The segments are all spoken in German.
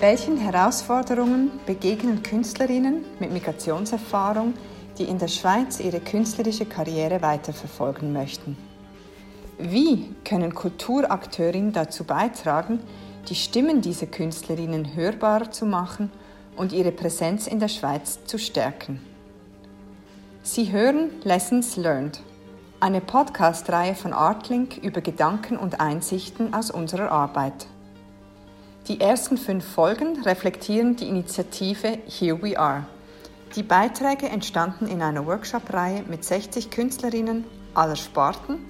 Welchen Herausforderungen begegnen Künstlerinnen mit Migrationserfahrung, die in der Schweiz ihre künstlerische Karriere weiterverfolgen möchten? Wie können Kulturakteurinnen dazu beitragen, die Stimmen dieser Künstlerinnen hörbarer zu machen und ihre Präsenz in der Schweiz zu stärken? Sie hören Lessons Learned, eine Podcast-Reihe von Artlink über Gedanken und Einsichten aus unserer Arbeit. Die ersten fünf Folgen reflektieren die Initiative Here We Are. Die Beiträge entstanden in einer Workshop-Reihe mit 60 Künstlerinnen aller Sparten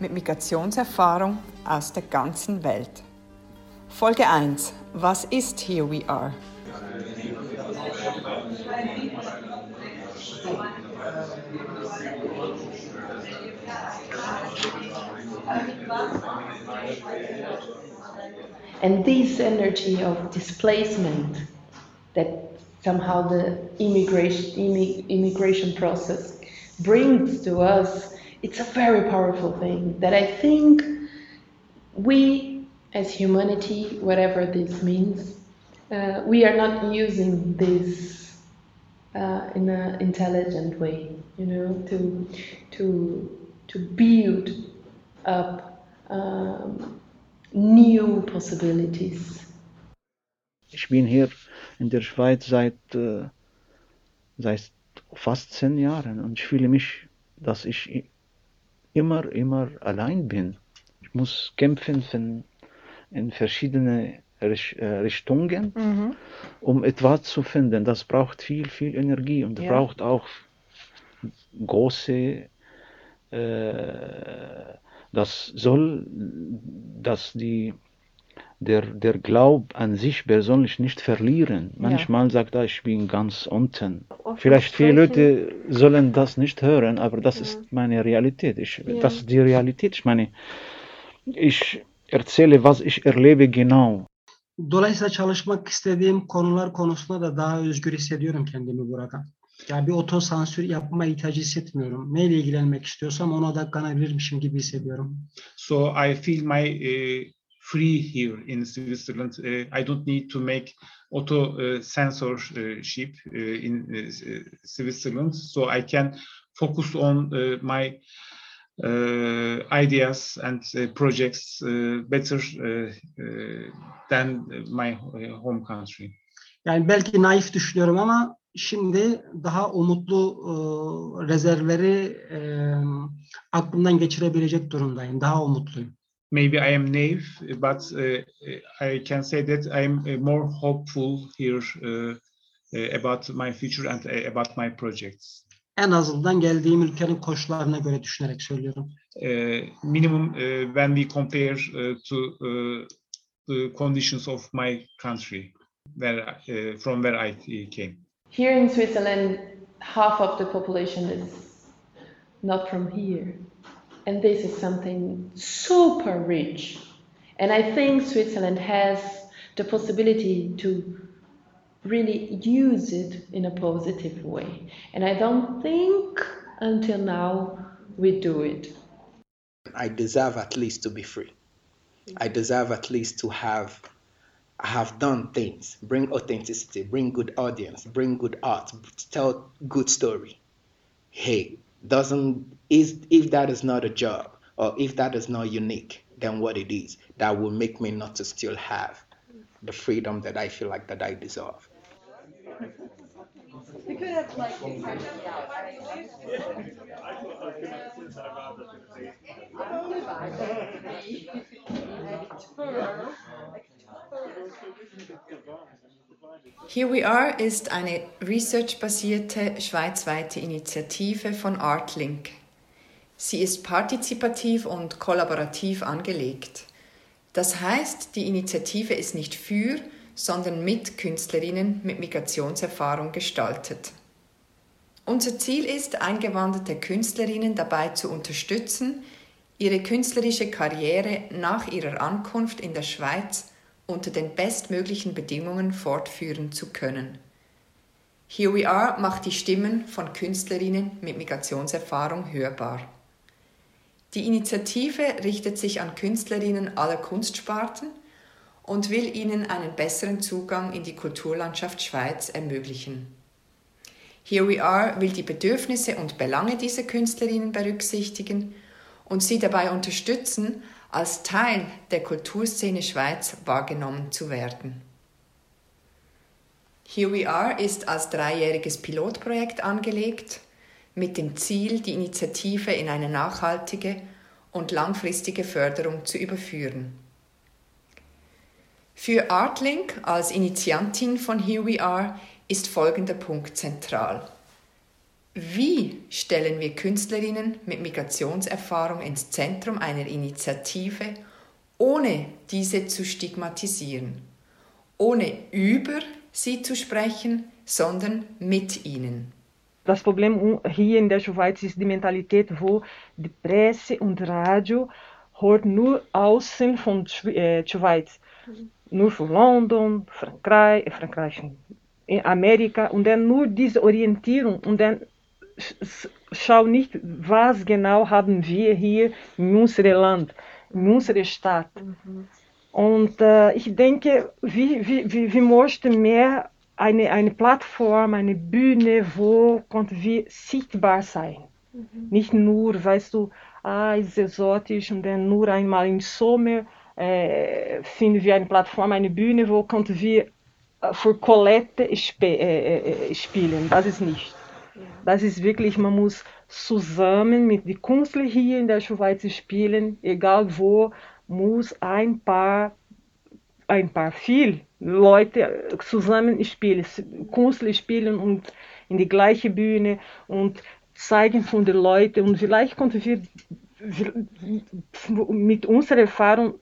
mit Migrationserfahrung aus der ganzen Welt. Folge 1. Was ist Here We Are? And this energy of displacement that somehow the immigration, immigration process brings to us, it's a very powerful thing that I think we as humanity, whatever this means, uh, we are not using this uh, in an intelligent way, you know, to to to build up um, new possibilities. Ich bin hier in der Schweiz seit, äh, seit fast zehn Jahren und ich fühle mich, dass ich immer, immer allein bin. Ich muss kämpfen in, in verschiedene Richtungen, mhm. um etwas zu finden. Das braucht viel, viel Energie und ja. braucht auch große äh, das soll, dass die, der, der Glaub an sich persönlich nicht verlieren. Manchmal ja. sagt er, ich bin ganz unten. Vielleicht viele Leute sollen das nicht hören, aber das ja. ist meine Realität. Ich, ja. Das ist die Realität. Ich meine, ich erzähle, was ich erlebe genau. Dolayısıyla çalışmak istediğim konular konusunda da daha özgür hissediyorum kendimi burada. Yani bir otosansür yapma ihtiyacı hissetmiyorum. Neyle ilgilenmek istiyorsam ona odaklanabilirmişim gibi hissediyorum. So I feel my uh, free here in Switzerland. Uh, I don't need to make auto uh, censorship uh, in uh, Switzerland. So I can focus on uh, my uh, ideas and uh, projects uh, better uh, uh, than my home country. Yani belki naif düşünüyorum ama şimdi daha umutlu e, rezervleri e, aklımdan geçirebilecek durumdayım. Daha umutluyum. Maybe I am naive, but uh, I can say that I am uh, more hopeful here uh, about my future and about my projects. En azından geldiğim ülkenin koşullarına göre düşünerek söylüyorum. Uh, minimum uh, when we compare uh, to uh, the conditions of my country, where uh, from where I came. Here in Switzerland, half of the population is not from here. And this is something super rich. And I think Switzerland has the possibility to really use it in a positive way. And I don't think until now we do it. I deserve at least to be free. I deserve at least to have have done things, bring authenticity, bring good audience, bring good art, tell good story. Hey, doesn't is if that is not a job or if that is not unique, then what it is that will make me not to still have the freedom that I feel like that I deserve. We could have like Here We Are ist eine researchbasierte schweizweite Initiative von Artlink. Sie ist partizipativ und kollaborativ angelegt. Das heißt, die Initiative ist nicht für, sondern mit Künstlerinnen mit Migrationserfahrung gestaltet. Unser Ziel ist, eingewanderte Künstlerinnen dabei zu unterstützen, ihre künstlerische Karriere nach ihrer Ankunft in der Schweiz unter den bestmöglichen Bedingungen fortführen zu können. Here We Are macht die Stimmen von Künstlerinnen mit Migrationserfahrung hörbar. Die Initiative richtet sich an Künstlerinnen aller Kunstsparten und will ihnen einen besseren Zugang in die Kulturlandschaft Schweiz ermöglichen. Here We Are will die Bedürfnisse und Belange dieser Künstlerinnen berücksichtigen und sie dabei unterstützen, als Teil der Kulturszene Schweiz wahrgenommen zu werden. Here We Are ist als dreijähriges Pilotprojekt angelegt, mit dem Ziel, die Initiative in eine nachhaltige und langfristige Förderung zu überführen. Für Artlink als Initiantin von Here We Are ist folgender Punkt zentral. Wie stellen wir Künstlerinnen mit Migrationserfahrung ins Zentrum einer Initiative, ohne diese zu stigmatisieren, ohne über sie zu sprechen, sondern mit ihnen? Das Problem hier in der Schweiz ist die Mentalität, wo die Presse und Radio hört nur außen von der Schweiz. Nur von London, Frankreich, Frankreich in Amerika und dann nur diese Orientierung und dann schau nicht, was genau haben wir hier in unserem Land, in unserer Stadt. Mhm. Und äh, ich denke, wir, wir, wir möchten mehr eine, eine Plattform, eine Bühne, wo konnten wir sichtbar sein. Mhm. Nicht nur, weißt du, ah, ist exotisch und dann nur einmal im Sommer äh, finden wir eine Plattform, eine Bühne, wo konnten wir für Colette sp äh, äh, spielen. Das ist nicht. Das ist wirklich, man muss zusammen mit den Künstlern hier in der Schweiz spielen, egal wo, muss ein paar, ein paar viel Leute zusammen spielen, Künstler spielen und in die gleiche Bühne und zeigen von den Leuten und vielleicht konnten wir mit unserer Erfahrung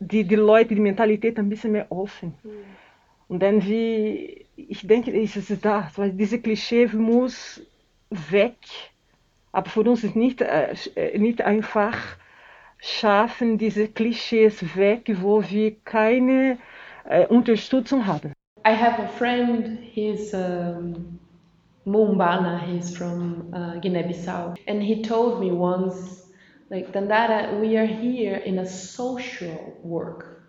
die, die Leute, die Mentalität ein bisschen mehr offen. Mhm. Und dann wie, ich denke, ist es da, weil diese Klischee muss weg. Aber für uns ist nicht, äh, äh, nicht einfach schaffen, diese Klischees weg, wo wir keine äh, Unterstützung haben. I have a friend, he's um, Mumbana, he's from uh, Guinea-Bissau. And he told me once, like, Dandara, we are here in a social work.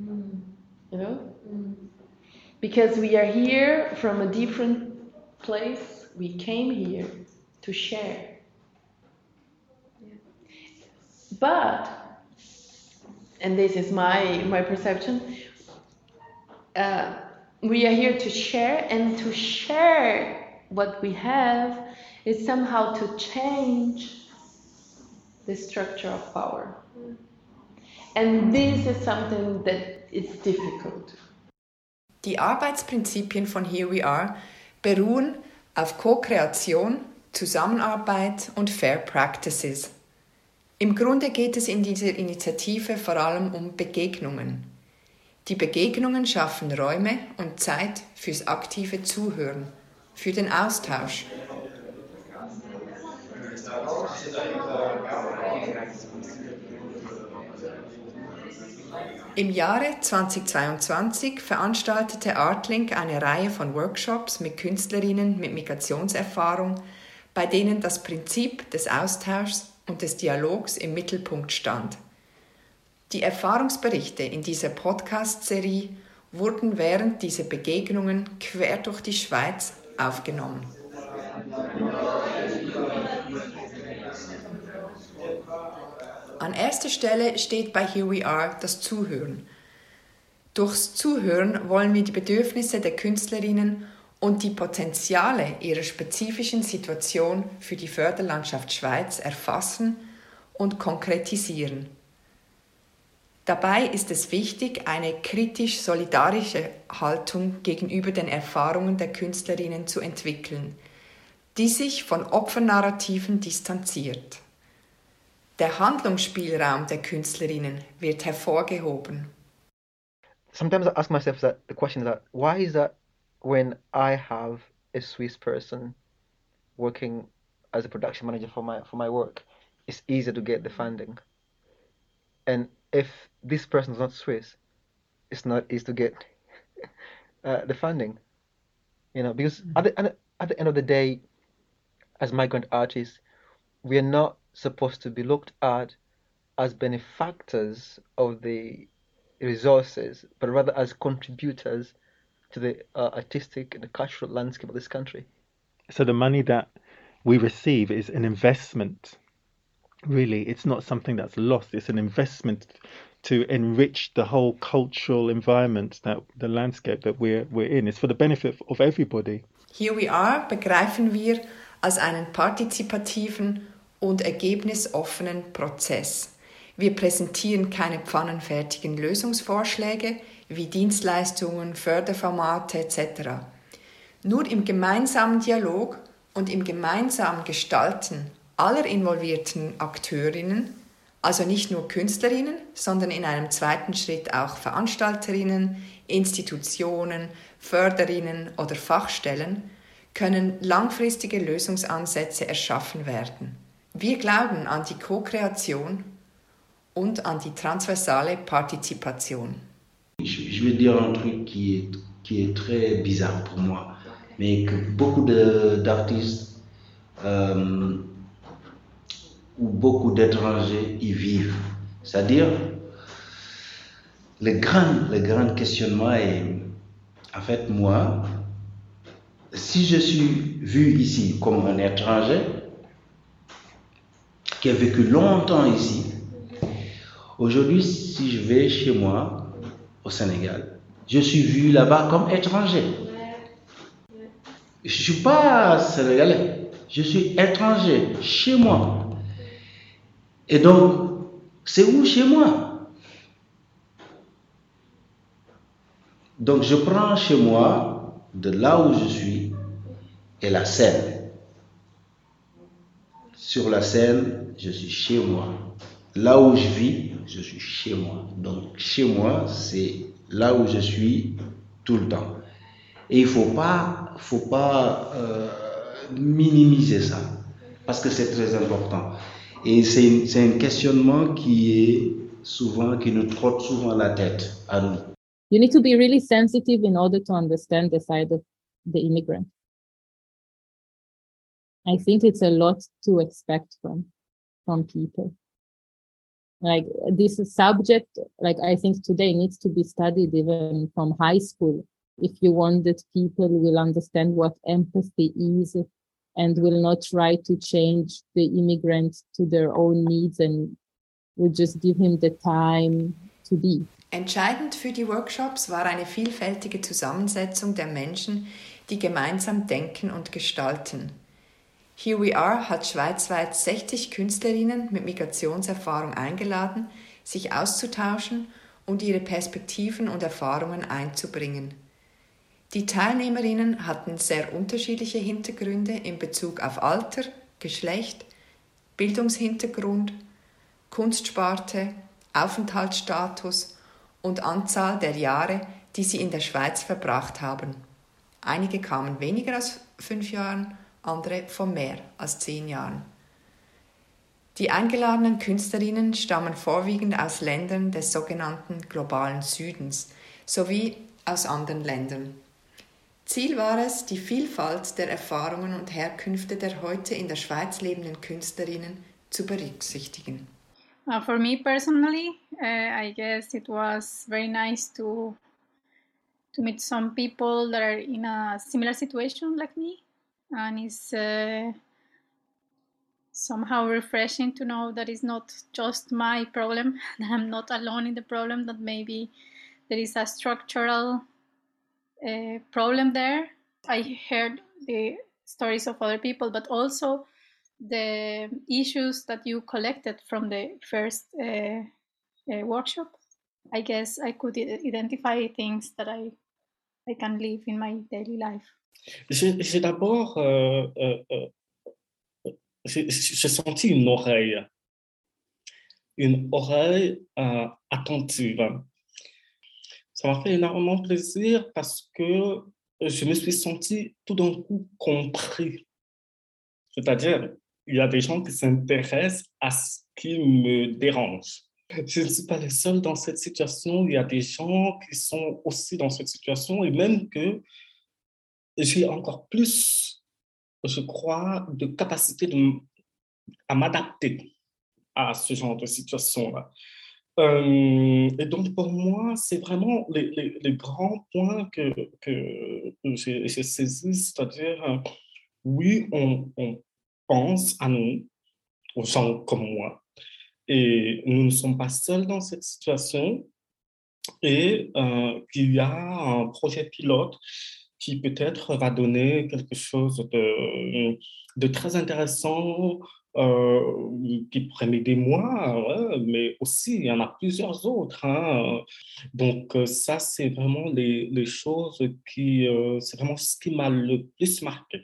Mm. You know? Mm. Because we are here from a different place, we came here to share. But, and this is my, my perception, uh, we are here to share, and to share what we have is somehow to change the structure of power. And this is something that is difficult. Die Arbeitsprinzipien von Here We Are beruhen auf Co-Kreation, Zusammenarbeit und Fair Practices. Im Grunde geht es in dieser Initiative vor allem um Begegnungen. Die Begegnungen schaffen Räume und Zeit fürs aktive Zuhören, für den Austausch. Im Jahre 2022 veranstaltete Artlink eine Reihe von Workshops mit Künstlerinnen mit Migrationserfahrung, bei denen das Prinzip des Austauschs und des Dialogs im Mittelpunkt stand. Die Erfahrungsberichte in dieser Podcast-Serie wurden während dieser Begegnungen quer durch die Schweiz aufgenommen. An erster Stelle steht bei Here We Are das Zuhören. Durchs Zuhören wollen wir die Bedürfnisse der Künstlerinnen und die Potenziale ihrer spezifischen Situation für die Förderlandschaft Schweiz erfassen und konkretisieren. Dabei ist es wichtig, eine kritisch-solidarische Haltung gegenüber den Erfahrungen der Künstlerinnen zu entwickeln, die sich von Opfernarrativen distanziert. Der Handlungsspielraum der Künstlerinnen wird hervorgehoben. Sometimes I ask myself that the question that why is that when I have a Swiss person working as a production manager for my for my work, it's easier to get the funding. And if this person is not Swiss, it's not easy to get uh, the funding. You know, because at the, at the- at the end of the day, as migrant artists, we are not supposed to be looked at as benefactors of the resources, but rather as contributors to the uh, artistic and the cultural landscape of this country. So the money that we receive is an investment. Really, it's not something that's lost. It's an investment to enrich the whole cultural environment that the landscape that we're we're in. It's for the benefit of everybody. Here We Are begreifen wir als einen partizipativen und ergebnisoffenen Prozess. Wir präsentieren keine pfannenfertigen Lösungsvorschläge wie Dienstleistungen, Förderformate etc. Nur im gemeinsamen Dialog und im gemeinsamen Gestalten aller involvierten Akteurinnen, also nicht nur Künstlerinnen, sondern in einem zweiten Schritt auch Veranstalterinnen, Institutionen, Förderinnen oder Fachstellen, können langfristige Lösungsansätze erschaffen werden. Wir glauben an die Co-Kreation und an die transversale Partizipation. Je, vais dire un truc qui est, qui est très bizarre pour moi, mais que beaucoup d'artistes euh, ou beaucoup d'étrangers y vivent. C'est-à-dire, le grand, le grand questionnement est, en fait, moi, si je suis vu ici comme un étranger, qui a vécu longtemps ici, aujourd'hui, si je vais chez moi, au Sénégal, je suis vu là-bas comme étranger. Je suis pas sénégalais, je suis étranger chez moi. Et donc, c'est où chez moi? Donc, je prends chez moi, de là où je suis, et la scène. Sur la scène, je suis chez moi. Là où je vis, je suis chez moi. Donc, chez moi, c'est là où je suis tout le temps. Et il ne faut pas, faut pas euh, minimiser ça, parce que c'est très important. Et c'est un questionnement qui est souvent, qui nous trotte souvent la tête à nous. you need to be really sensitive in order to understand the side of the immigrant. I think it's a lot to expect from from people. Like this subject, like I think today needs to be studied even from high school if you want that people will understand what empathy is and will not try to change the immigrant to their own needs and will just give him the time to be. Entscheidend für die Workshops war eine vielfältige Zusammensetzung der Menschen, die gemeinsam denken und gestalten. Here We Are hat schweizweit 60 Künstlerinnen mit Migrationserfahrung eingeladen, sich auszutauschen und ihre Perspektiven und Erfahrungen einzubringen. Die Teilnehmerinnen hatten sehr unterschiedliche Hintergründe in Bezug auf Alter, Geschlecht, Bildungshintergrund, Kunstsparte, Aufenthaltsstatus und Anzahl der Jahre, die sie in der Schweiz verbracht haben. Einige kamen weniger als fünf Jahren, andere von mehr als zehn Jahren. Die eingeladenen Künstlerinnen stammen vorwiegend aus Ländern des sogenannten globalen Südens sowie aus anderen Ländern. Ziel war es, die Vielfalt der Erfahrungen und Herkünfte der heute in der Schweiz lebenden Künstlerinnen zu berücksichtigen. Uh, for me personally, uh, I guess it was very nice to to meet some people that are in a similar situation like me, and it's uh, somehow refreshing to know that it's not just my problem, that I'm not alone in the problem, that maybe there is a structural uh, problem there. I heard the stories of other people, but also the issues that you collected from the first uh, uh, workshop. I guess I could identify things that I I can live in my daily life. J'ai d'abord euh, euh, euh, senti une oreille, une oreille euh, attentive. Ça m'a fait énormément plaisir parce que je me suis senti tout d'un coup compris. C'est-à-dire, il y a des gens qui s'intéressent à ce qui me dérange. Je ne suis pas le seul dans cette situation. Il y a des gens qui sont aussi dans cette situation et même que j'ai encore plus, je crois, de capacité à m'adapter à ce genre de situation-là. Euh, et donc, pour moi, c'est vraiment les, les, les, grands points que, que j'ai saisis, c'est-à-dire, euh, oui, on, on, pense à nous, aux gens comme moi, et nous ne sommes pas seuls dans cette situation, et euh, qu'il y a un projet pilote qui peut-être va donner quelque chose de, de très intéressant euh, qui pourrait m'aider moi, mais aussi il y en a plusieurs autres. Hein. Donc euh, ça, c'est vraiment les, les choses qui, euh, c'est vraiment ce qui m'a le plus marqué.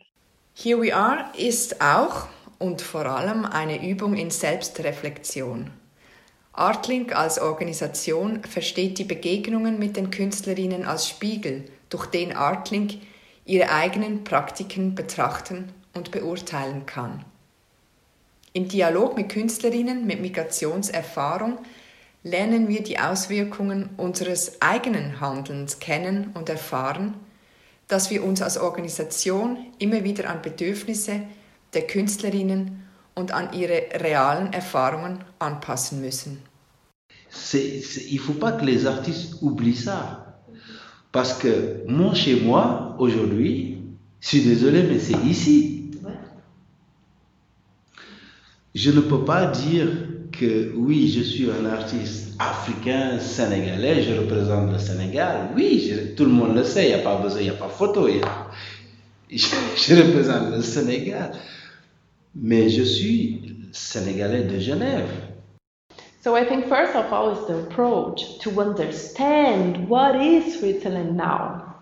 Here We Are ist auch und vor allem eine Übung in Selbstreflexion. Artlink als Organisation versteht die Begegnungen mit den Künstlerinnen als Spiegel, durch den Artlink ihre eigenen Praktiken betrachten und beurteilen kann. Im Dialog mit Künstlerinnen mit Migrationserfahrung lernen wir die Auswirkungen unseres eigenen Handelns kennen und erfahren, dass wir uns als Organisation immer wieder an Bedürfnisse der Künstlerinnen und an ihre realen Erfahrungen anpassen müssen. Il ne faut pas que les artistes oublient ça. Parce que mon chez moi, aujourd'hui, je suis désolé, mais c'est ici. Je ne peux pas dire que oui, je suis un artiste africain, sénégalais, je représente le Sénégal. Oui, je, tout le monde le sait, il n'y a pas besoin, il n'y a pas photo. Y a, je, je, représente le Sénégal. Mais je suis sénégalais de Genève. So I think first of all is the approach to understand what is Switzerland now.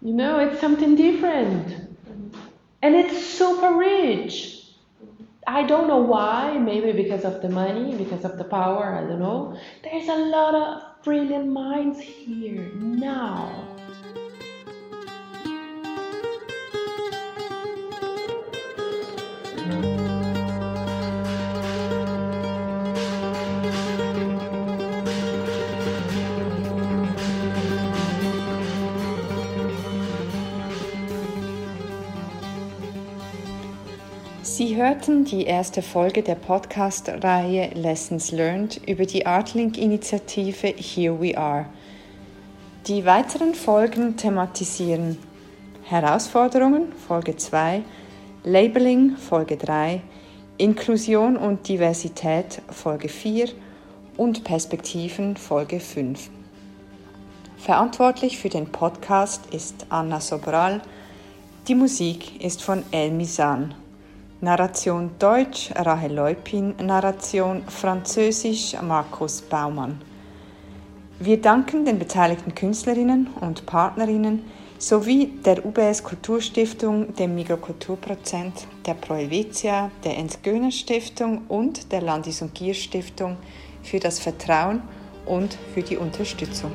You know, it's something different. And it's super rich. I don't know why, maybe because of the money, because of the power, I don't know. There's a lot of brilliant minds here now. Hörten die erste Folge der Podcast-Reihe Lessons Learned über die Artlink-Initiative Here We Are. Die weiteren Folgen thematisieren Herausforderungen Folge 2, Labeling Folge 3, Inklusion und Diversität Folge 4 und Perspektiven Folge 5. Verantwortlich für den Podcast ist Anna Sobral. Die Musik ist von El Misan. Narration Deutsch Rahel Leupin, Narration Französisch Markus Baumann. Wir danken den beteiligten Künstlerinnen und Partnerinnen sowie der UBS Kulturstiftung, dem Migrokulturprozent, der Pro der Ent Stiftung und der Landis- und Gier Stiftung für das Vertrauen und für die Unterstützung.